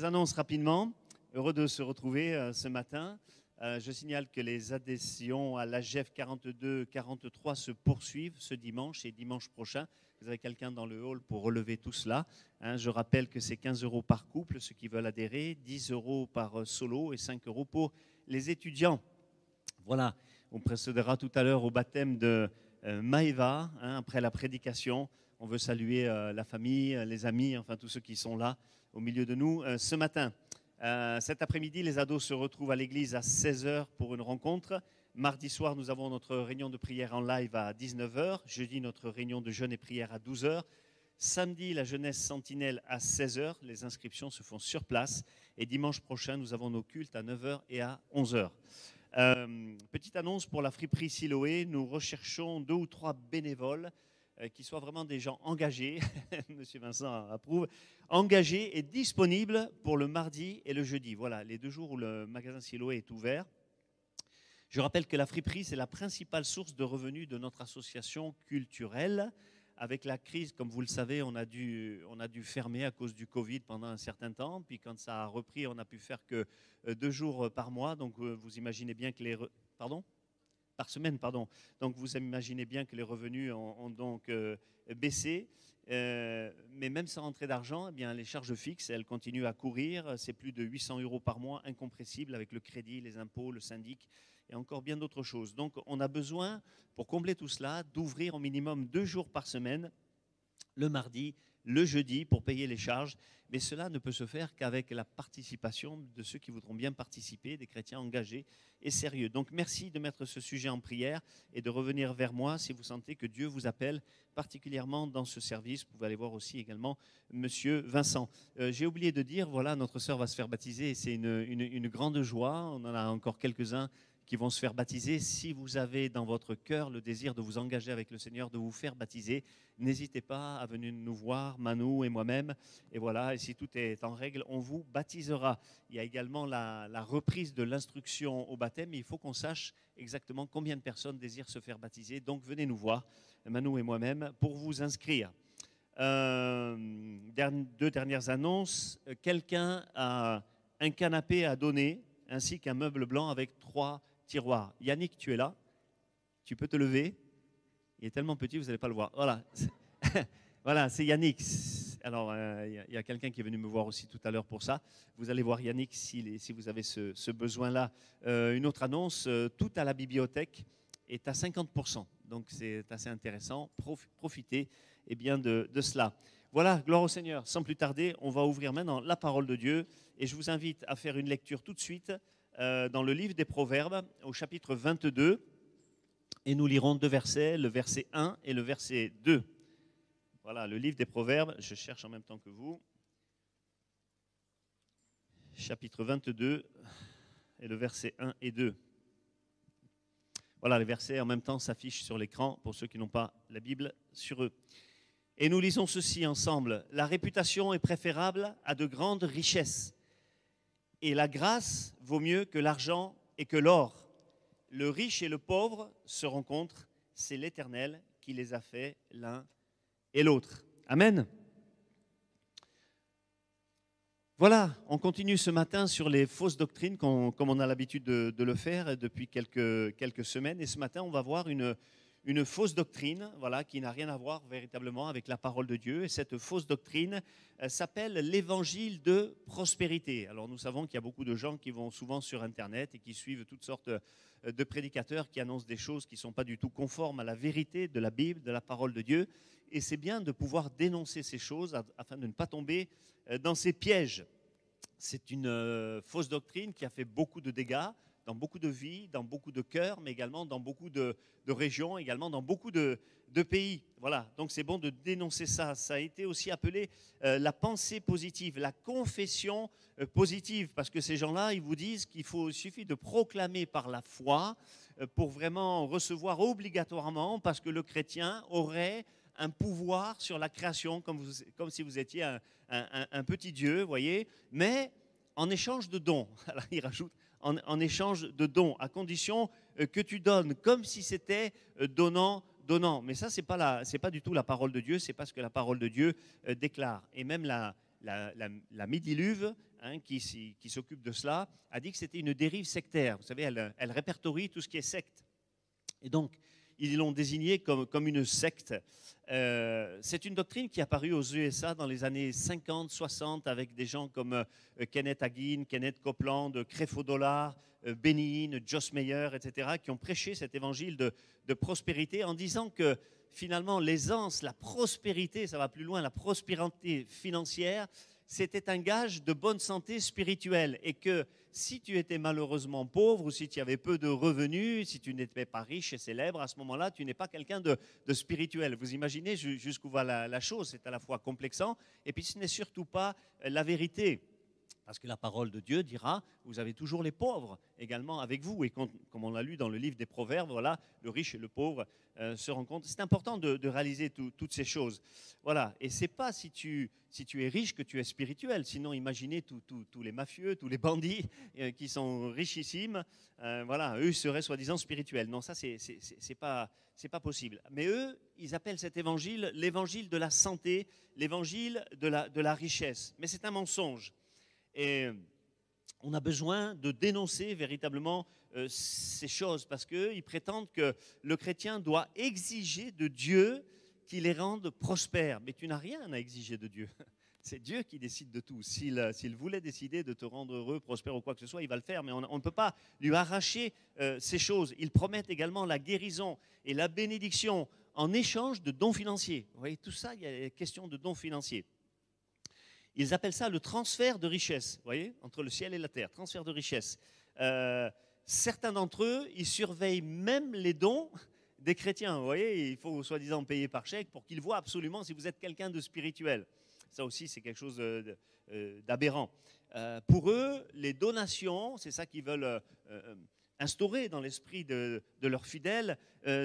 Quelques annonces rapidement. Heureux de se retrouver euh, ce matin. Euh, je signale que les adhésions à l'AGEF 42-43 se poursuivent ce dimanche et dimanche prochain. Vous avez quelqu'un dans le hall pour relever tout cela. Hein. je rappelle que c'est 15 euros par couple, ceux qui veulent adhérer, 10 euros par euh, solo et 5 euros pour les étudiants. Voilà, on précédera tout à l'heure au baptême de Maëva, hein, après la prédication. On veut saluer la famille, les amis, enfin tous ceux qui sont là au milieu de nous euh, ce matin. Euh, cet après-midi, les ados se retrouvent à l'église à 16h pour une rencontre. Mardi soir, nous avons notre réunion de prière en live à 19h. Jeudi, notre réunion de jeûne et prière à 12h. Samedi, la jeunesse sentinelle à 16h. Les inscriptions se font sur place. Et dimanche prochain, nous avons nos cultes à 9h et à 11h. Euh, petite annonce pour la friperie Siloé. Nous recherchons deux ou trois bénévoles qui soient vraiment des gens engagés, Monsieur Vincent approuve, engagés et disponibles pour le mardi et le jeudi. Voilà, les deux jours où le magasin Siloé est ouvert. Je rappelle que la friperie, c'est la principale source de revenus de notre association culturelle. Avec la crise, comme vous le savez, on a dû, on a dû fermer à cause du Covid pendant un certain temps. Puis quand ça a repris, on n'a pu faire que euh, deux jours par mois. Donc euh, vous imaginez bien que les... Pardon? Par semaine, pardon. Donc vous imaginez bien que les revenus ont, donc euh, baissé. Euh, mais même sans rentrée d'argent, eh bien, les charges fixes, elles continuent à courir. C'est plus de 800 euros par mois, incompressible avec le crédit, les impôts, le syndic et encore bien d'autres choses. Donc on a besoin, pour combler tout cela, d'ouvrir au minimum deux jours par semaine, le mardi, le jeudi, pour payer les charges mais cela ne peut se faire qu'avec la participation de ceux qui voudront bien participer, des chrétiens engagés et sérieux. Donc merci de mettre ce sujet en prière et de revenir vers moi si vous sentez que Dieu vous appelle particulièrement dans ce service. Vous pouvez aller voir aussi également Monsieur Vincent. Euh, j'ai oublié de dire, voilà, notre sœur va se faire baptiser et c'est une, une grande joie. On en a encore quelques-uns qui vont se faire baptiser. Si vous avez dans votre cœur le désir de vous engager avec le Seigneur, de vous faire baptiser, n'hésitez pas à venir nous voir, Manou et moi-même. Et voilà, et si tout est en règle, on vous baptisera. Il y a également la, reprise de l'instruction au baptême. Il faut qu'on sache exactement combien de personnes désirent se faire baptiser. Donc venez nous voir, Manou et moi-même, pour vous inscrire. Euh, deux dernières annonces. Quelqu'un a un canapé à donner ainsi qu'un meuble blanc avec trois tiroir. Yannick, tu es là. Tu peux te lever. Il est tellement petit, vous n'allez pas le voir. Voilà. voilà, c'est Yannick. Alors, euh, il y a, quelqu'un qui est venu me voir aussi tout à l'heure pour ça. Vous allez voir Yannick si, si vous avez ce, besoin-là. Euh, une autre annonce, euh, tout à la bibliothèque est à 50%. Donc, c'est assez intéressant. profitez eh bien, de, de cela. Voilà, gloire au Seigneur. Sans plus tarder, on va ouvrir maintenant la parole de Dieu. Et je vous invite à faire une lecture tout de suite euh, dans le livre des Proverbes, au chapitre 22, et nous lirons deux versets, le verset 1 et le verset 2. Voilà, le livre des Proverbes, je cherche en même temps que vous. Chapitre 22 et le verset 1 et 2. Voilà, les versets en même temps s'affichent sur l'écran pour ceux qui n'ont pas la Bible sur eux. Et nous lisons ceci ensemble. La réputation est préférable à de grandes richesses et la grâce vaut mieux que l'argent et que l'or. Le riche et le pauvre se rencontrent, c'est l'Éternel qui les a fait l'un et l'autre. Amen. Voilà, on continue ce matin sur les fausses doctrines, comme on a l'habitude de, le faire depuis quelques semaines. Et ce matin, on va voir une, une fausse doctrine, voilà, qui n'a rien à voir véritablement avec la parole de Dieu. Et cette fausse doctrine euh, s'appelle l'évangile de prospérité. Alors nous savons qu'il y a beaucoup de gens qui vont souvent sur Internet et qui suivent toutes sortes euh, de prédicateurs qui annoncent des choses qui ne sont pas du tout conformes à la vérité de la Bible, de la parole de Dieu. Et c'est bien de pouvoir dénoncer ces choses afin de ne pas tomber euh, dans ces pièges. C'est une fausse doctrine qui a fait beaucoup de dégâts dans beaucoup de vies, dans beaucoup de cœurs, mais également dans beaucoup de, régions, également dans beaucoup de, pays. Voilà, donc c'est bon de dénoncer ça. Ça a été aussi appelé euh, la pensée positive, la confession euh, positive, parce que ces gens-là, ils vous disent qu'il suffit de proclamer par la foi euh, pour vraiment recevoir obligatoirement, parce que le chrétien aurait un pouvoir sur la création, comme, si vous étiez un, un petit Dieu, voyez, mais en échange de dons. Alors, il rajoute en, échange de dons, à condition euh, que tu donnes, comme si c'était euh, donnant, donnant. Mais ça, ce n'est pas, pas du tout la parole de Dieu, c'est pas ce que la parole de Dieu euh, déclare. Et même la, la, la, Midiluve, hein, qui, qui s'occupe de cela, a dit que c'était une dérive sectaire. Vous savez, elle, elle répertorie tout ce qui est secte. Et donc, ils l'ont désigné comme, comme une secte. Euh, c'est une doctrine qui est apparue aux USA dans les années 50, 60 avec des gens comme euh, Kenneth Hagin, Kenneth Copeland, Creflo Dollar, euh, Joss Meyer, etc., qui ont prêché cet évangile de, de prospérité en disant que finalement l'aisance, la prospérité, ça va plus loin, la prospérité financière, c'était un gage de bonne santé spirituelle et que si tu étais malheureusement pauvre ou si tu avais peu de revenus, si tu n'étais pas riche et célèbre, à ce moment-là, tu n'es pas quelqu'un de, spirituel. Vous imaginez jusqu'où va la, chose, c'est à la fois complexant et puis ce n'est surtout pas la vérité. Parce que la parole de Dieu dira, vous avez toujours les pauvres également avec vous. Et comme on l'a lu dans le livre des Proverbes, voilà, le riche et le pauvre euh, se rencontrent. C'est important de, réaliser toutes ces choses. Voilà. Et c'est pas si tu, si tu es riche que tu es spirituel. Sinon, imaginez tous les mafieux, tous les bandits euh, qui sont richissimes. Euh, voilà, eux seraient soi-disant spirituels. Non, ça, c'est pas, pas possible. Mais eux, ils appellent cet évangile l'évangile de la santé, l'évangile de la, de la richesse. Mais c'est un mensonge. Et on a besoin de dénoncer véritablement euh, ces choses parce qu'ils prétendent que le chrétien doit exiger de Dieu qu'il les rende prospères. Mais tu n'as rien à exiger de Dieu. C'est Dieu qui décide de tout. S'il, voulait décider de te rendre heureux, prospère ou quoi que ce soit, il va le faire. Mais on ne peut pas lui arracher euh, ces choses. Il promet également la guérison et la bénédiction en échange de dons financiers. Vous voyez, tout ça, il y a question de dons financiers. Ils appellent ça le transfert de richesse, vous voyez, entre le ciel et la terre, transfert de richesse. Euh, certains d'entre eux, ils surveillent même les dons des chrétiens. Vous voyez, il faut soi-disant payer par chèque pour qu'ils voient absolument si vous êtes quelqu'un de spirituel. Ça aussi, c'est quelque chose euh, d'aberrant. Euh, pour eux, les donations, c'est ça qu'ils veulent instaurer dans l'esprit de, leurs fidèles,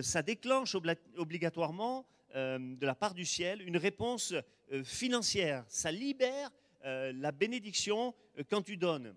ça déclenche obligatoirement de la part du ciel une réponse euh, financière. Ça libère euh, la bénédiction euh, quand tu donnes.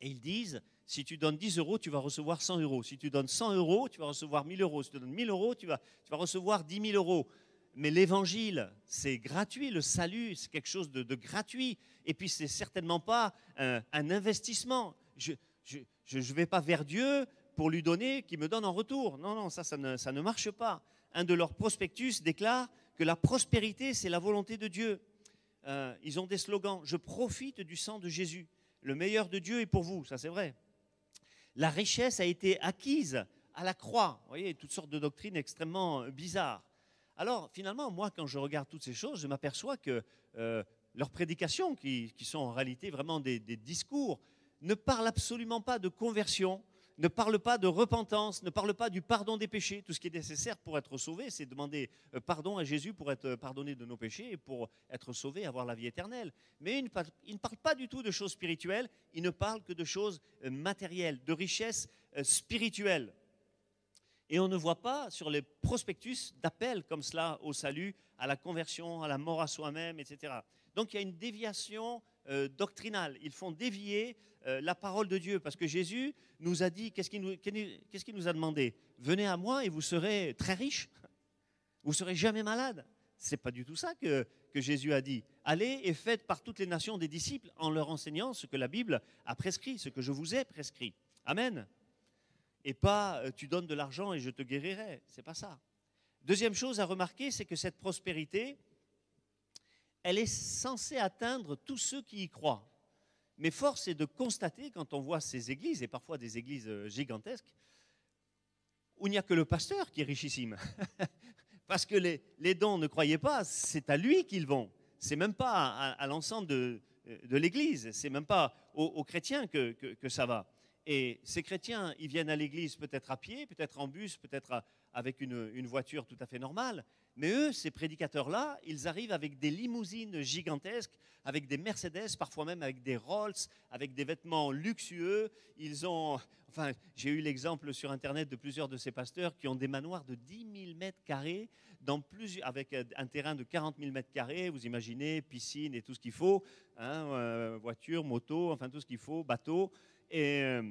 Et ils disent, si tu donnes 10 euros, tu vas recevoir 100 euros. Si tu donnes 100 euros, tu vas recevoir 1000 euros. Si tu donnes 1000 euros, tu vas, tu vas recevoir 10 000 euros. Mais l'évangile, c'est gratuit. Le salut, c'est quelque chose de, gratuit. Et puis, c'est certainement pas un, investissement. Je ne vais pas vers Dieu pour lui donner, qu'il me donne en retour. Non, non, ça, ça ne, ça ne marche pas. Un de leurs prospectus déclare que la prospérité, c'est la volonté de Dieu. Euh, ils ont des slogans. Je profite du sang de Jésus. Le meilleur de Dieu est pour vous. Ça, c'est vrai. La richesse a été acquise à la croix. Vous voyez, toutes sortes de doctrines extrêmement bizarres. Alors, finalement, moi, quand je regarde toutes ces choses, je m'aperçois que euh, leurs prédications, qui, sont en réalité vraiment des discours, ne parlent absolument pas de conversion, ne parle pas de repentance, ne parle pas du pardon des péchés. Tout ce qui est nécessaire pour être sauvé, c'est demander euh, pardon à Jésus pour être pardonné de nos péchés et pour être sauvé, avoir la vie éternelle. Mais il ne parle pas du tout de choses spirituelles, il ne parle que de choses euh, matérielles, de richesses euh, spirituelles. Et on ne voit pas sur les prospectus d'appel comme cela au salut, à la conversion, à la mort à soi-même, etc. Donc il y a une déviation doctrinale. Ils font dévier euh, la parole de Dieu. Parce que Jésus nous a dit, qu'est-ce qu'il nous, a demandé? Venez à moi et vous serez très riches. Vous serez jamais malade. C'est pas du tout ça que, que Jésus a dit. Allez et faites par toutes les nations des disciples en leur enseignant ce que la Bible a prescrit, ce que je vous ai prescrit. Amen. Et pas euh, tu donnes de l'argent et je te guérirai. C'est pas ça. Deuxième chose à remarquer, c'est que cette prospérité, elle est censée atteindre tous ceux qui y croient. Mais force est de constater, quand on voit ces églises, et parfois des églises euh, gigantesques, où il n'y a que le pasteur qui est richissime. Parce que les, dons, ne croyez pas, c'est à lui qu'ils vont. C'est même pas à, l'ensemble de, de l'Église, c'est même pas aux, chrétiens que, ça va. Et ces chrétiens, ils viennent à l'église peut-être à pied, peut-être en bus, peut-être avec une, voiture tout à fait normale. Mais eux, ces prédicateurs-là, ils arrivent avec des limousines gigantesques, avec des Mercedes, parfois même avec des Rolls, avec des vêtements luxueux. Ils ont, enfin, j'ai eu l'exemple sur Internet de plusieurs de ces pasteurs qui ont des manoirs de 10 000 mètres carrés, dans plusieurs, avec un terrain de 40 000 mètres carrés. Vous imaginez, piscine et tout ce qu'il faut, hein, euh, voiture, moto, enfin tout ce qu'il faut, bateau. Et euh,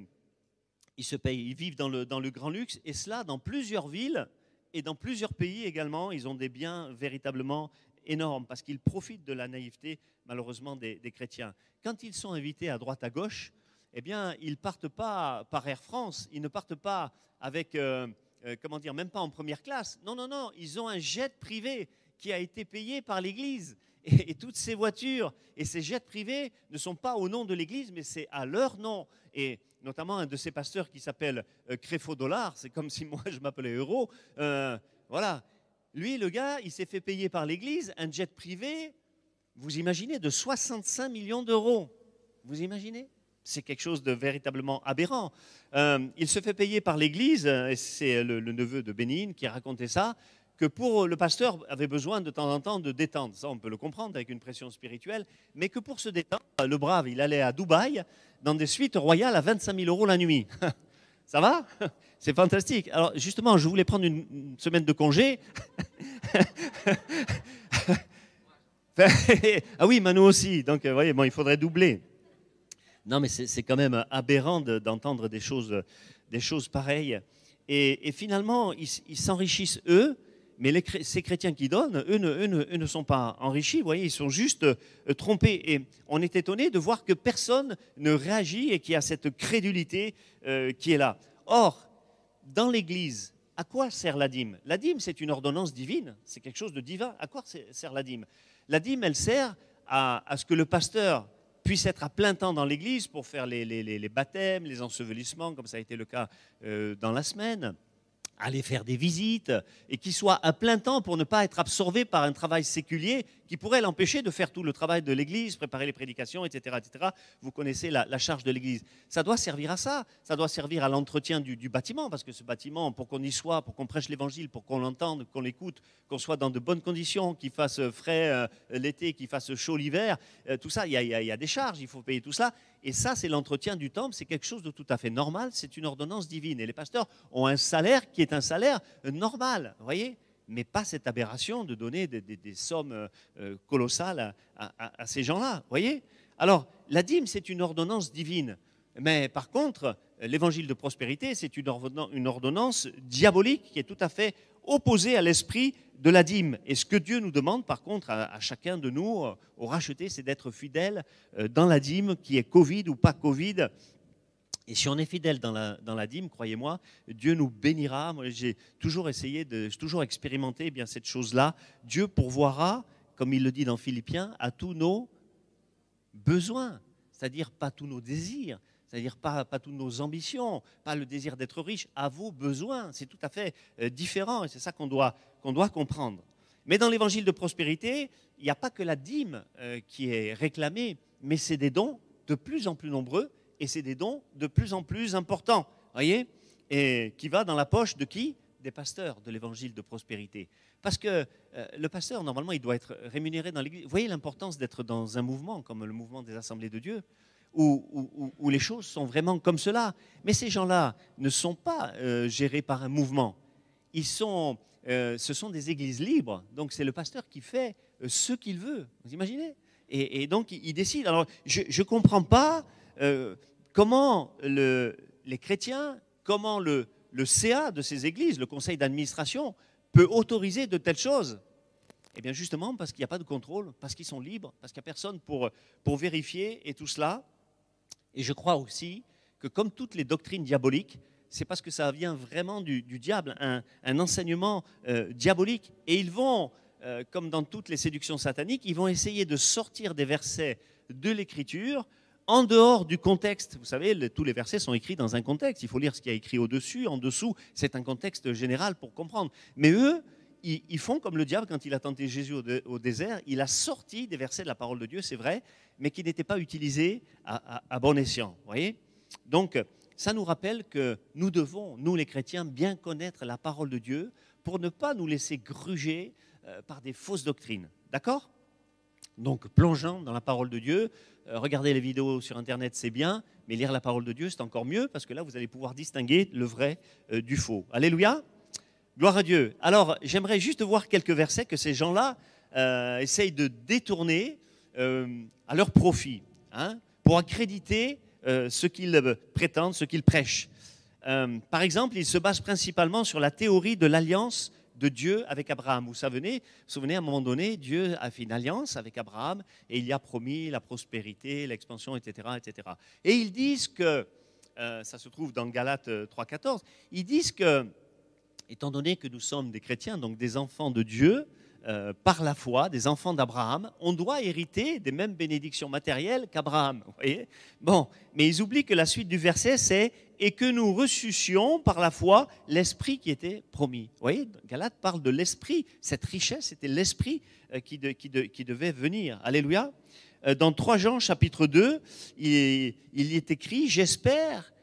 ils se payent, ils vivent dans le, dans le grand luxe, et cela dans plusieurs villes et dans plusieurs pays également. Ils ont des biens véritablement énormes parce qu'ils profitent de la naïveté, malheureusement, des, chrétiens. Quand ils sont invités à droite à gauche, eh bien, ils partent pas par Air France, ils ne partent pas avec, euh, euh, comment dire, même pas en première classe. Non, non, non, ils ont un jet privé qui a été payé par l'Église. Et, toutes ces voitures et ces jets privés ne sont pas au nom de l'Église, mais c'est à leur nom. Et notamment un de ces pasteurs qui s'appelle euh, Créfo Dollar, c'est comme si moi je m'appelais Euro. Euh, voilà. Lui, le gars, il s'est fait payer par l'Église un jet privé, vous imaginez, de 65 millions d'euros. Vous imaginez? C'est quelque chose de véritablement aberrant. Euh, il se fait payer par l'Église, et c'est le, neveu de Bénigne qui a raconté ça, que pour le pasteur avait besoin de temps en temps de détendre. Ça, on peut le comprendre avec une pression spirituelle, mais que pour se détendre, le brave, il allait à Dubaï dans des suites royales à 25 000 euros la nuit. Ça va? C'est fantastique. Alors justement, je voulais prendre une semaine de congé. ah oui, Manu aussi. Donc, vous voyez, bon, il faudrait doubler. Non, mais c'est quand même aberrant d'entendre des choses, des choses pareilles. Et, finalement, ils s'enrichissent eux mais ces chrétiens qui donnent, eux ne, sont pas enrichis, vous voyez, ils sont juste euh, trompés. Et on est étonné de voir que personne ne réagit et qu'il y a cette crédulité euh, qui est là. Or, dans l'Église, à quoi sert la dîme? La dîme, c'est une ordonnance divine, c'est quelque chose de divin. À quoi sert la dîme? La dîme, elle sert à, ce que le pasteur puisse être à plein temps dans l'Église pour faire les, baptêmes, les ensevelissements, comme ça a été le cas euh, dans la semaine aller faire des visites et qu'il soit à plein temps pour ne pas être absorbé par un travail séculier qui pourrait l'empêcher de faire tout le travail de l'Église, préparer les prédications, etc. etc. Vous connaissez la, charge de l'Église. Ça doit servir à ça, ça doit servir à l'entretien du, bâtiment, parce que ce bâtiment, pour qu'on y soit, pour qu'on prêche l'Évangile, pour qu'on l'entende, qu'on l'écoute, qu'on soit dans de bonnes conditions, qu'il fasse frais euh, l'été, qu'il fasse chaud l'hiver, euh, tout ça, il y, y, a des charges, il faut payer tout ça. Et ça, c'est l'entretien du temple, c'est quelque chose de tout à fait normal, c'est une ordonnance divine. Et les pasteurs ont un salaire qui est un salaire normal, vous voyez? Mais pas cette aberration de donner des, sommes euh, euh, colossales à, ces gens-là. voyez? Alors, la dîme, c'est une ordonnance divine. Mais par contre, l'évangile de prospérité, c'est une ordonnance diabolique qui est tout à fait opposée à l'esprit de la dîme. Et ce que Dieu nous demande, par contre, à, chacun de nous, euh, au racheté, c'est d'être fidèle euh, dans la dîme, qui est Covid ou pas Covid. Et si on est fidèle dans la, dîme, croyez-moi, Dieu nous bénira. Moi, j'ai toujours essayé, de, j'ai toujours expérimenté eh bien cette chose-là. Dieu pourvoira, comme il le dit dans Philippiens, à tous nos besoins, c'est-à-dire pas tous nos désirs, c'est-à-dire pas, pas toutes nos ambitions, pas le désir d'être riche, à vos besoins. C'est tout à fait euh, différent et c'est ça qu'on doit, qu'on doit comprendre. Mais dans l'évangile de prospérité, il n'y a pas que la dîme euh, qui est réclamée, mais c'est des dons de plus en plus nombreux et c'est des dons de plus en plus importants. Voyez Et qui va dans la poche de qui? Des pasteurs de l'évangile de prospérité. Parce que euh, le pasteur, normalement, il doit être rémunéré dans l'église. Vous voyez l'importance d'être dans un mouvement comme le mouvement des assemblées de Dieu où, les choses sont vraiment comme cela. Mais ces gens-là ne sont pas euh, gérés par un mouvement. Ils sont, euh, ce sont des églises libres. Donc c'est le pasteur qui fait ce qu'il veut. Vous imaginez? Et, donc il, décide. Alors je ne comprends pas comment le, les chrétiens, comment le, CA de ces églises, le conseil d'administration, peut autoriser de telles choses? Eh bien justement parce qu'il n'y a pas de contrôle, parce qu'ils sont libres, parce qu'il n'y a personne pour, pour vérifier et tout cela. Et je crois aussi que comme toutes les doctrines diaboliques, c'est parce que ça vient vraiment du, diable, un, enseignement euh, diabolique. Et ils vont, euh, comme dans toutes les séductions sataniques, ils vont essayer de sortir des versets de l'Écriture en dehors du contexte. Vous savez, tous les versets sont écrits dans un contexte. Il faut lire ce qui a écrit au-dessus, en dessous. C'est un contexte général pour comprendre. Mais eux, ils, font comme le diable quand il a tenté Jésus au, désert. Il a sorti des versets de la parole de Dieu, c'est vrai, mais qui n'étaient pas utilisés à, bon escient. Voyez? Donc, ça nous rappelle que nous devons, nous les chrétiens, bien connaître la parole de Dieu pour ne pas nous laisser gruger euh, par des fausses doctrines. D'accord? Donc plongeons dans la parole de Dieu. Euh, regardez les vidéos sur Internet, c'est bien, mais lire la parole de Dieu, c'est encore mieux parce que là, vous allez pouvoir distinguer le vrai euh, du faux. Alléluia. Gloire à Dieu. Alors, j'aimerais juste voir quelques versets que ces gens-là essayent de détourner à leur profit, hein, pour accréditer ce qu'ils prétendent, ce qu'ils prêchent. par exemple, ils se basent principalement sur la théorie de l'alliance de Dieu avec Abraham. Vous savez, vous souvenez, à un moment donné, Dieu a fait une alliance avec Abraham et il y a promis la prospérité, l'expansion, etc., etc. Et ils disent que, euh, ça se trouve dans Galates 3.14, ils disent que, étant donné que nous sommes des chrétiens, donc des enfants de Dieu, euh, par la foi, des enfants d'Abraham, on doit hériter des mêmes bénédictions matérielles qu'Abraham. Bon, mais ils oublient que la suite du verset, c'est et que nous ressuscions par la foi l'esprit qui était promis. Vous voyez, Galate parle de l'esprit. Cette richesse, c'était l'esprit euh, qui, devait venir. Alléluia. Euh, dans 3 Jean chapitre 2, il, il est écrit, j'espère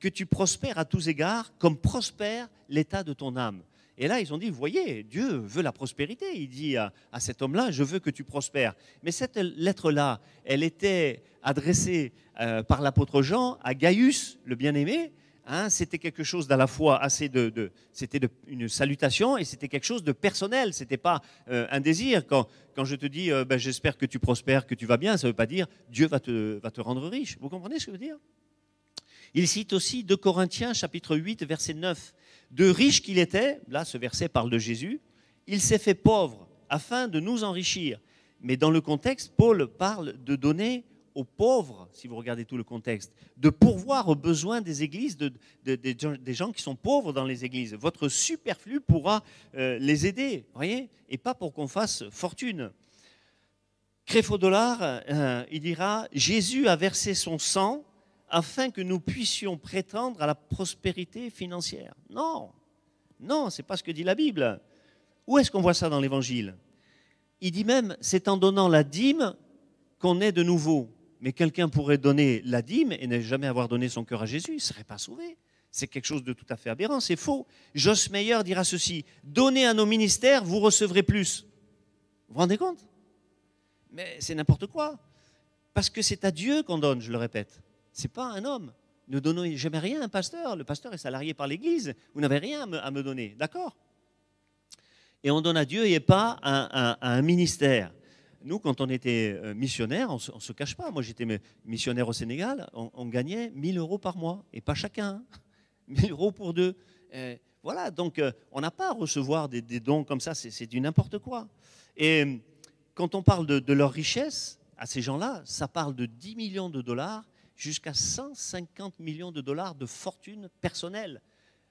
que tu prospères à tous égards comme prospère l'état de ton âme. Et là, ils ont dit, vous voyez, Dieu veut la prospérité. Il dit à, cet homme-là, je veux que tu prospères. Mais cette lettre-là, elle était adressée euh, par l'apôtre Jean à Gaius, le bien-aimé. Hein. c'était quelque chose d'à la fois assez de, c'était une salutation et c'était quelque chose de personnel. C'était pas euh, un désir. Quand, quand je te dis, euh, ben, j'espère que tu prospères, que tu vas bien, ça ne veut pas dire Dieu va te, va te rendre riche. Vous comprenez ce que je veux dire? Il cite aussi 2 Corinthiens chapitre 8 verset 9 de riche qu'il était, là ce verset parle de Jésus, il s'est fait pauvre afin de nous enrichir. Mais dans le contexte, Paul parle de donner aux pauvres, si vous regardez tout le contexte, de pourvoir aux besoins des églises, des gens qui sont pauvres dans les églises. Votre superflu pourra euh, les aider, voyez, et pas pour qu'on fasse fortune. Créfaux-Dollar, euh, il dira Jésus a versé son sang afin que nous puissions prétendre à la prospérité financière. Non, non, c'est pas ce que dit la Bible. Où est-ce qu'on voit ça dans l'Évangile? Il dit même, c'est en donnant la dîme qu'on est de nouveau. Mais quelqu'un pourrait donner la dîme et ne jamais avoir donné son cœur à Jésus, il ne serait pas sauvé. C'est quelque chose de tout à fait aberrant, c'est faux. Jos Meyer dira ceci, donnez à nos ministères, vous recevrez plus. Vous vous rendez compte? Mais c'est n'importe quoi. Parce que c'est à Dieu qu'on donne, je le répète n'est pas un homme. Ne donnez jamais rien à un pasteur. Le pasteur est salarié par l'Église. Vous n'avez rien à me, donner. D'accord? Et on donne à Dieu et pas à, un ministère. Nous, quand on était euh, missionnaire, on ne se, cache pas. Moi, j'étais missionnaire au Sénégal. On, gagnait 1000 euros par mois. Et pas chacun. 1000 euros pour deux. voilà, donc euh, on n'a pas à recevoir des, dons comme ça. C'est du n'importe quoi. Et quand on parle de, de leur richesse, à ces gens-là, ça parle de 10 millions de dollars jusqu'à 150 millions de dollars de fortune personnelle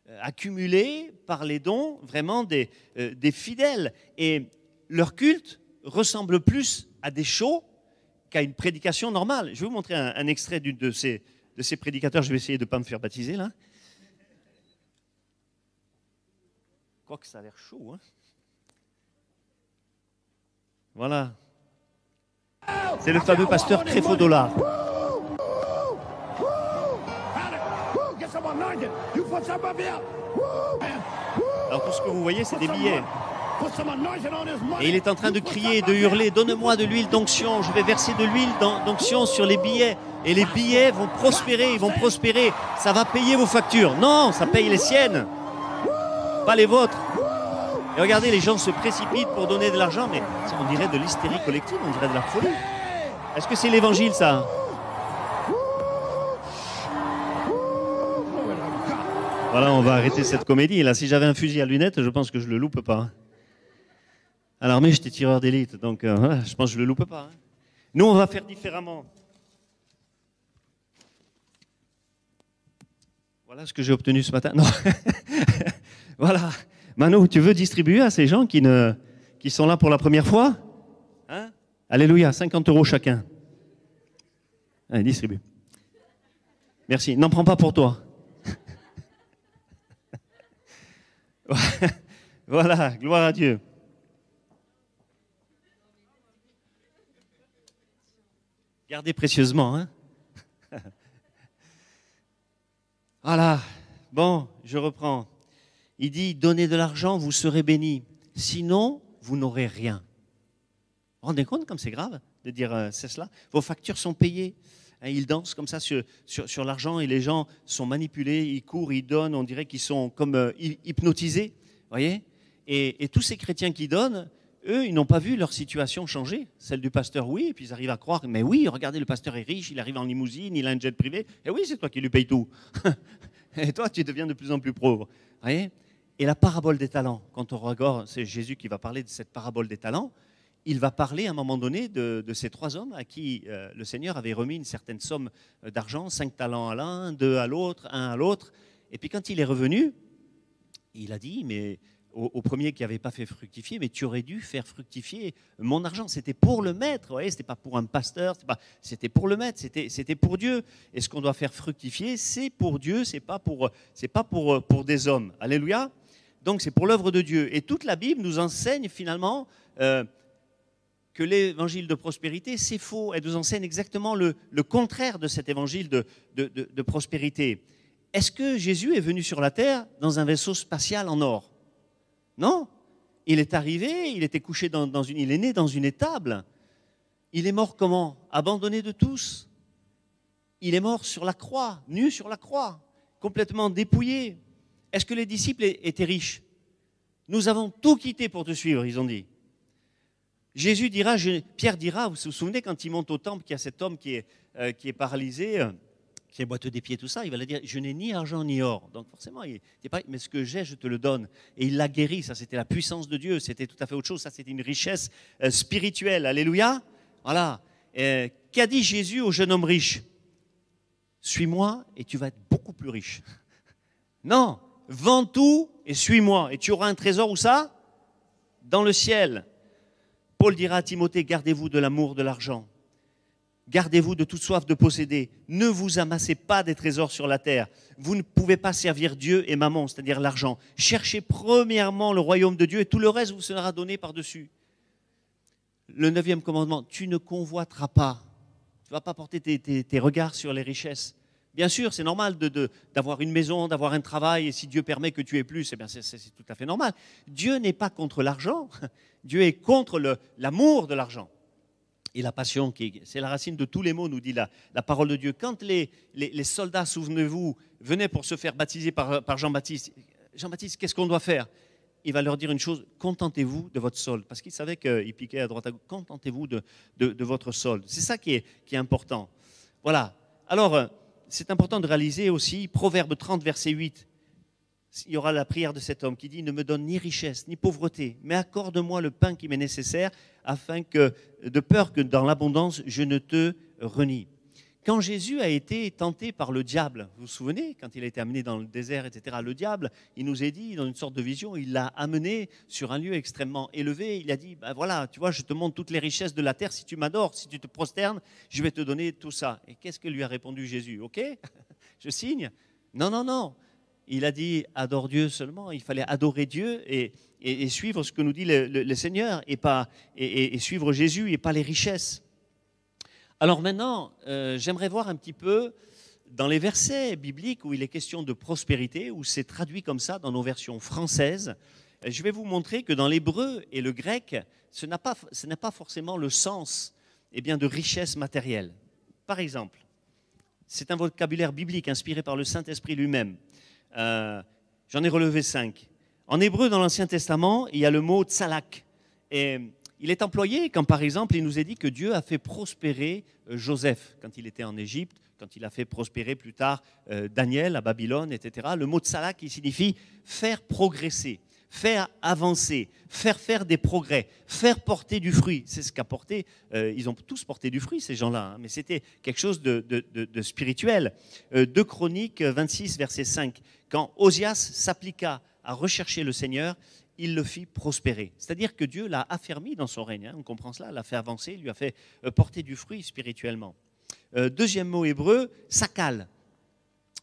euh, accumulée par les dons vraiment des, euh, des fidèles. Et leur culte ressemble plus à des shows qu'à une prédication normale. Je vais vous montrer un, extrait d'une de ces, prédicateurs. Je vais essayer de ne pas me faire baptiser là. Quoique ça a l'air chaud. Hein voilà. C'est le fameux pasteur Créfaudola. Alors tout ce que vous voyez, c'est des billets. Et il est en train de crier, de hurler, donne-moi de l'huile d'onction, je vais verser de l'huile d'onction sur les billets. Et les billets vont prospérer, ils vont prospérer. Ça va payer vos factures. Non, ça paye les siennes, pas les vôtres. Et regardez, les gens se précipitent pour donner de l'argent, mais on dirait de l'hystérie collective, on dirait de la folie. Est-ce que c'est l'évangile ça? Voilà, on va arrêter cette comédie. Là, si j'avais un fusil à lunettes, je pense que je le loupe pas. À l'armée, j'étais tireur d'élite, donc euh, je pense que je le loupe pas. Hein. Nous, on va faire différemment. Voilà ce que j'ai obtenu ce matin. Non. voilà. Manu, tu veux distribuer à ces gens qui, ne, qui sont là pour la première fois hein? Alléluia, 50 euros chacun. Allez, distribue. Merci. N'en prends pas pour toi. voilà, gloire à Dieu. Gardez précieusement. Hein Voilà. Bon, je reprends. Il dit, donnez de l'argent, vous serez bénis. Sinon, vous n'aurez rien. Vous vous rendez compte comme c'est grave de dire euh, c'est cela? Vos factures sont payées. Hein, ils dansent comme ça sur, sur, l'argent et les gens sont manipulés, ils courent, ils donnent, on dirait qu'ils sont comme euh, hypnotisés. voyez et, et, tous ces chrétiens qui donnent, eux, ils n'ont pas vu leur situation changer. Celle du pasteur, oui, et puis ils arrivent à croire, mais oui, regardez, le pasteur est riche, il arrive en limousine, il a un jet privé, et oui, c'est toi qui lui payes tout. et toi, tu deviens de plus en plus pauvre. voyez et la parabole des talents, quand on regarde, c'est Jésus qui va parler de cette parabole des talents, il va parler à un moment donné de, ces trois hommes à qui euh, le Seigneur avait remis une certaine somme euh, d'argent, cinq talents à l'un, deux à l'autre, un à l'autre. Et puis quand il est revenu, il a dit, mais au, premier qui n'avait pas fait fructifier, mais tu aurais dû faire fructifier mon argent. C'était pour le maître, ce n'était pas pour un pasteur, c'était pour le maître, c'était pour Dieu. Et ce qu'on doit faire fructifier, c'est pour Dieu, c'est pas pour, pas pour, pour des hommes. Alléluia. Donc c'est pour l'œuvre de Dieu. Et toute la Bible nous enseigne finalement euh, que l'évangile de prospérité, c'est faux. Elle nous enseigne exactement le, contraire de cet évangile de, prospérité. Est-ce que Jésus est venu sur la terre dans un vaisseau spatial en or? Non. Il est arrivé, il était couché dans, dans une, il est né dans une étable. Il est mort comment? Abandonné de tous. Il est mort sur la croix, nu sur la croix, complètement dépouillé. Est-ce que les disciples étaient riches? Nous avons tout quitté pour te suivre, ils ont dit. Jésus dira, Pierre dira, vous vous souvenez quand il monte au temple, qu'il y a cet homme qui est, euh, qui est paralysé, euh, qui est boiteux des pieds, tout ça, il va lui dire, je n'ai ni argent ni or. Donc forcément, il dit pas, mais ce que j'ai, je te le donne. Et il l'a guéri, ça c'était la puissance de Dieu, c'était tout à fait autre chose, ça c'était une richesse euh, spirituelle. Alléluia. Voilà. Qu'a dit Jésus au jeune homme riche? Suis-moi et tu vas être beaucoup plus riche. Non, vends tout et suis-moi. Et tu auras un trésor où ça? Dans le ciel. Paul dira à Timothée, gardez-vous de l'amour de l'argent. Gardez-vous de toute soif de posséder. Ne vous amassez pas des trésors sur la terre. Vous ne pouvez pas servir Dieu et maman, c'est-à-dire l'argent. Cherchez premièrement le royaume de Dieu et tout le reste vous sera donné par-dessus. Le neuvième commandement, tu ne convoiteras pas. Tu ne vas pas porter tes regards sur les richesses. Bien sûr, c'est normal d'avoir une maison, d'avoir un travail, et si Dieu permet que tu aies plus, eh c'est tout à fait normal. Dieu n'est pas contre l'argent, Dieu est contre l'amour de l'argent. Et la passion, c'est la racine de tous les mots, nous dit la, parole de Dieu. Quand les, soldats, souvenez-vous, venaient pour se faire baptiser par, Jean-Baptiste, Jean-Baptiste, qu'est-ce qu'on doit faire? Il va leur dire une chose, contentez-vous de votre solde. Parce qu'il savait qu'il piquait à droite à gauche, contentez-vous de, votre solde. C'est ça qui est, qui est important. Voilà. Alors, c'est important de réaliser aussi, Proverbe 30, verset 8, il y aura la prière de cet homme qui dit, ne me donne ni richesse, ni pauvreté, mais accorde-moi le pain qui m'est nécessaire, afin que, de peur que dans l'abondance, je ne te renie. Quand Jésus a été tenté par le diable, vous vous souvenez, quand il a été amené dans le désert, etc., le diable, il nous est dit, dans une sorte de vision, il l'a amené sur un lieu extrêmement élevé. Il a dit, ben voilà, tu vois, je te montre toutes les richesses de la terre. Si tu m'adores, si tu te prosternes, je vais te donner tout ça. Et qu'est-ce que lui a répondu Jésus? Ok, je signe? Non, non, non. Il a dit, adore Dieu seulement. Il fallait adorer Dieu et, suivre ce que nous dit le, Seigneur et suivre Jésus et pas les richesses. Alors maintenant, euh, j'aimerais voir un petit peu dans les versets bibliques où il est question de prospérité, où c'est traduit comme ça dans nos versions françaises. Euh, je vais vous montrer que dans l'hébreu et le grec, ce n'est pas, pas, forcément le sens eh bien, de richesse matérielle. Par exemple, c'est un vocabulaire biblique inspiré par le Saint-Esprit lui-même. Euh, j'en ai relevé cinq. En hébreu, dans l'Ancien Testament, il y a le mot tsalak. Et il est employé quand, par exemple, il nous est dit que Dieu a fait prospérer euh, Joseph quand il était en Égypte, quand il a fait prospérer plus tard euh, Daniel à Babylone, etc. Le mot tsala qui signifie faire progresser, faire avancer, faire faire des progrès, faire porter du fruit. C'est ce qu'a porté, euh, ils ont tous porté du fruit, ces gens-là, hein, mais c'était quelque chose de, spirituel. De Chroniques 26, verset 5, quand Osias s'appliqua à rechercher le Seigneur, il le fit prospérer. C'est-à-dire que Dieu l'a affermi dans son règne. Hein, on comprend cela, l'a fait avancer, lui a fait euh, porter du fruit spirituellement. Euh, deuxième mot hébreu, sakal.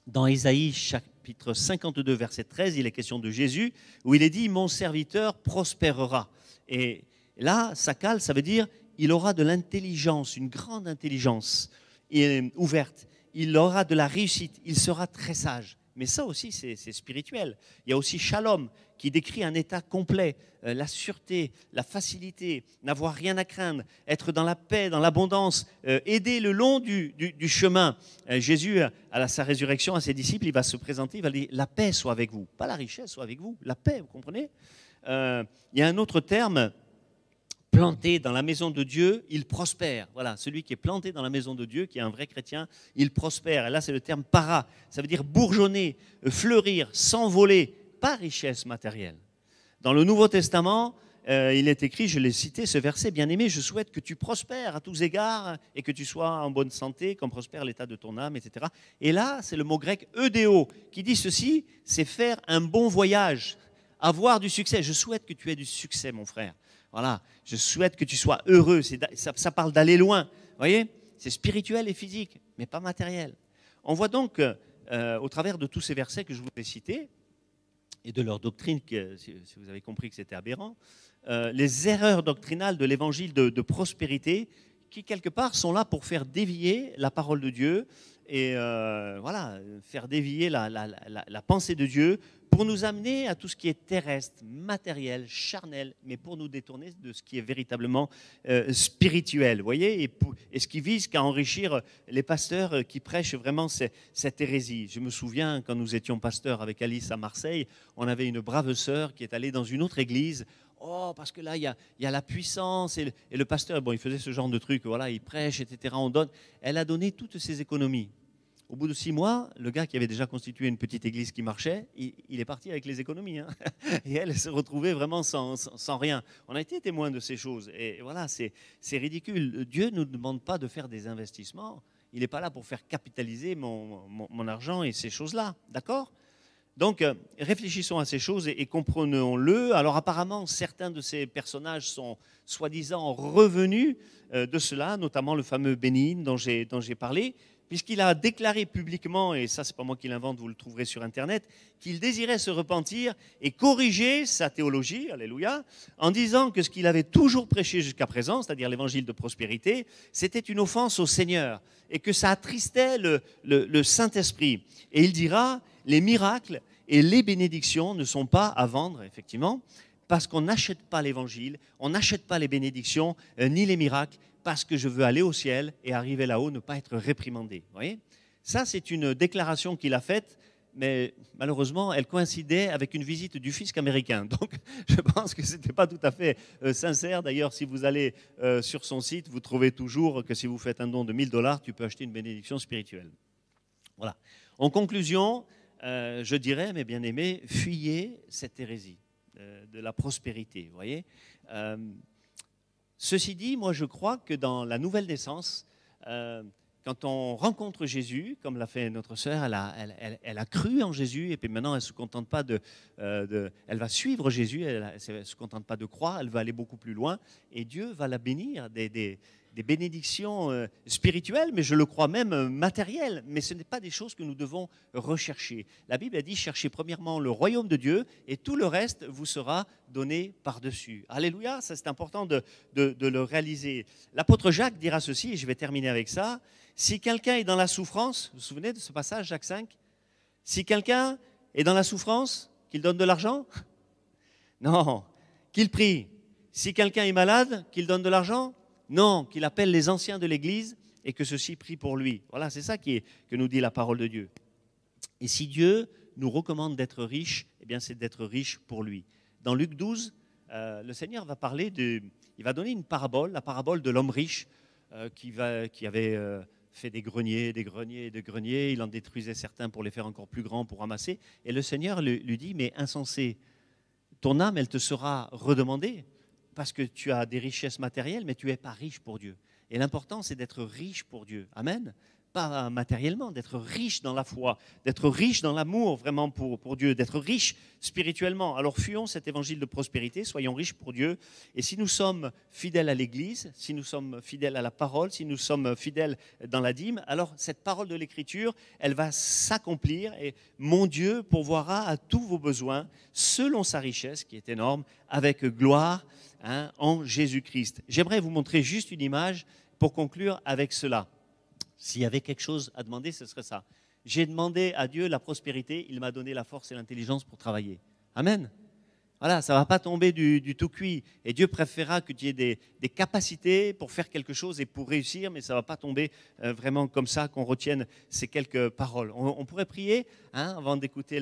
Dans Ésaïe chapitre 52, verset 13, il est question de Jésus, où il est dit Mon serviteur prospérera. Et là, sakal, ça veut dire il aura de l'intelligence, une grande intelligence ouverte. Il aura de la réussite, il sera très sage. Mais ça aussi, c'est spirituel. Il y a aussi shalom, qui décrit un état complet, euh, la sûreté, la facilité, n'avoir rien à craindre, être dans la paix, dans l'abondance, euh, aider le long du, chemin. Euh, Jésus, à sa résurrection, à ses disciples, il va se présenter, il va dire, la paix soit avec vous. Pas la richesse soit avec vous, la paix, vous comprenez? Il y a un autre terme planté dans la maison de Dieu, il prospère. Voilà, celui qui est planté dans la maison de Dieu, qui est un vrai chrétien, il prospère. Et là, c'est le terme para. Ça veut dire bourgeonner, euh, fleurir, s'envoler, pas richesse matérielle. Dans le Nouveau Testament, euh, il est écrit, je l'ai cité, ce verset, bien aimé, je souhaite que tu prospères à tous égards et que tu sois en bonne santé, comme prospère l'état de ton âme, etc. Et là, c'est le mot grec eudéo qui dit ceci, c'est faire un bon voyage, avoir du succès. Je souhaite que tu aies du succès, mon frère. Voilà, je souhaite que tu sois heureux. Ça, parle d'aller loin. Voyez? C'est spirituel et physique, mais pas matériel. On voit donc, euh, au travers de tous ces versets que je vous ai cités, et de leur doctrine, que, si vous avez compris que c'était aberrant, euh, les erreurs doctrinales de l'évangile de, prospérité, qui quelque part sont là pour faire dévier la parole de Dieu et euh, voilà, faire dévier la, pensée de Dieu pour nous amener à tout ce qui est terrestre, matériel, charnel, mais pour nous détourner de ce qui est véritablement euh, spirituel, voyez, et, ce qui vise qu'à enrichir les pasteurs qui prêchent vraiment cette hérésie. Je me souviens, quand nous étions pasteurs avec Alice à Marseille, on avait une brave sœur qui est allée dans une autre église Oh, parce que là, il y a, la puissance. Et le, et le, pasteur, bon, il faisait ce genre de truc, voilà, il prêche, etc. On donne. Elle a donné toutes ses économies. Au bout de six mois, le gars qui avait déjà constitué une petite église qui marchait, il, est parti avec les économies. Hein. Et elle se retrouvait vraiment sans, rien. On a été témoin de ces choses. Et voilà, c'est ridicule. Dieu ne nous demande pas de faire des investissements. Il n'est pas là pour faire capitaliser mon, argent et ces choses-là. D'accord? Donc, euh, réfléchissons à ces choses et, comprenons-le. Alors, apparemment, certains de ces personnages sont soi-disant revenus euh, de cela, notamment le fameux Bénin dont j'ai parlé puisqu'il a déclaré publiquement, et ça c'est pas moi qui l'invente, vous le trouverez sur Internet, qu'il désirait se repentir et corriger sa théologie, alléluia, en disant que ce qu'il avait toujours prêché jusqu'à présent, c'est-à-dire l'évangile de prospérité, c'était une offense au Seigneur et que ça attristait le, Saint-Esprit. Et il dira, les miracles et les bénédictions ne sont pas à vendre, effectivement, parce qu'on n'achète pas l'évangile, on n'achète pas les bénédictions euh, ni les miracles, parce que je veux aller au ciel et arriver là-haut, ne pas être réprimandé. voyez? Ça, c'est une déclaration qu'il a faite, mais malheureusement, elle coïncidait avec une visite du fisc américain. Donc, je pense que ce n'était pas tout à fait euh, sincère. D'ailleurs, si vous allez euh, sur son site, vous trouvez toujours que si vous faites un don de 1000 dollars, tu peux acheter une bénédiction spirituelle. Voilà. En conclusion, euh, je dirais, mes bien-aimés, fuyez cette hérésie de la prospérité. Vous voyez? Ceci dit, moi je crois que dans la nouvelle naissance, euh, quand on rencontre Jésus, comme l'a fait notre sœur, elle a, elle, a, cru en Jésus et puis maintenant elle se contente pas de, euh, elle va suivre Jésus, elle, ne se contente pas de croire, elle va aller beaucoup plus loin et Dieu va la bénir des, des bénédictions euh, spirituelles, mais je le crois même euh, matérielles. Mais ce n'est pas des choses que nous devons rechercher. La Bible a dit cherchez premièrement le royaume de Dieu et tout le reste vous sera donné par-dessus. Alléluia, ça c'est important de, de, le réaliser. L'apôtre Jacques dira ceci, et je vais terminer avec ça. Si quelqu'un est dans la souffrance, vous vous souvenez de ce passage, Jacques 5 Si quelqu'un est dans la souffrance, qu'il donne de l'argent? Non, qu'il prie. Si quelqu'un est malade, qu'il donne de l'argent? Non, qu'il appelle les anciens de l'Église et que ceux-ci prient pour lui. Voilà, c'est ça qui est, que nous dit la parole de Dieu. Et si Dieu nous recommande d'être riche, eh bien c'est d'être riche pour lui. Dans Luc 12, euh, le Seigneur va parler de, il va donner une parabole, la parabole de l'homme riche euh, qui, va, qui, avait euh, fait des greniers, des greniers, des greniers. Il en détruisait certains pour les faire encore plus grands, pour ramasser. Et le Seigneur lui, lui dit, mais insensé, ton âme, elle te sera redemandée parce que tu as des richesses matérielles, mais tu n'es pas riche pour Dieu. Et l'important, c'est d'être riche pour Dieu. Amen. Pas matériellement, d'être riche dans la foi, d'être riche dans l'amour vraiment pour, pour Dieu, d'être riche spirituellement. Alors fuyons cet évangile de prospérité, soyons riches pour Dieu. Et si nous sommes fidèles à l'Église, si nous sommes fidèles à la parole, si nous sommes fidèles dans la dîme, alors cette parole de l'Écriture, elle va s'accomplir et mon Dieu pourvoira à tous vos besoins selon sa richesse qui est énorme, avec gloire Hein, en Jésus-Christ. J'aimerais vous montrer juste une image pour conclure avec cela. S'il y avait quelque chose à demander, ce serait ça. J'ai demandé à Dieu la prospérité, il m'a donné la force et l'intelligence pour travailler. Amen. Voilà, ça ne va pas tomber du, tout cuit. Et Dieu préférera que tu aies des, capacités pour faire quelque chose et pour réussir, mais ça ne va pas tomber euh, vraiment comme ça, qu'on retienne ces quelques paroles. On, pourrait prier hein, avant d'écouter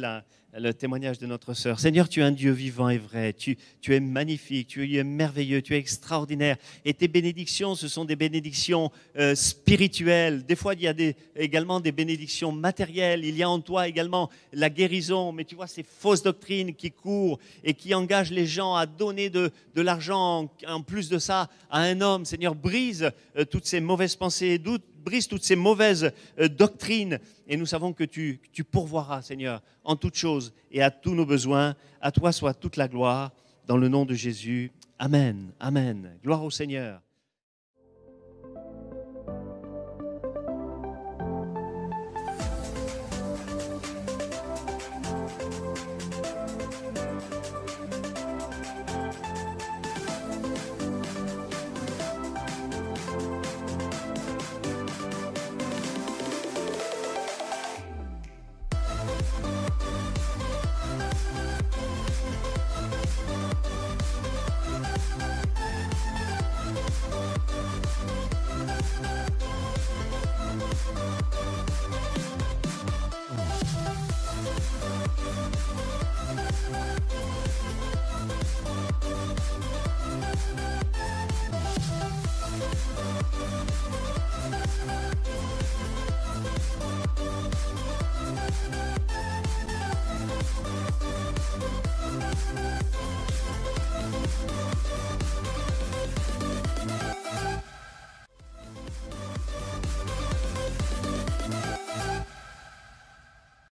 le témoignage de notre sœur. Seigneur, tu es un Dieu vivant et vrai. Tu, tu, es magnifique, tu es merveilleux, tu es extraordinaire. Et tes bénédictions, ce sont des bénédictions euh, spirituelles. Des fois, il y a également des bénédictions matérielles. Il y a en toi également la guérison. Mais tu vois, ces fausses doctrines qui courent et qui engage les gens à donner de, l'argent en plus de ça à un homme. Seigneur, brise euh, toutes ces mauvaises pensées, brise toutes ces mauvaises euh, doctrines. Et nous savons que tu, tu pourvoiras, Seigneur, en toutes choses et à tous nos besoins. À toi soit toute la gloire. Dans le nom de Jésus. Amen. Amen. Gloire au Seigneur.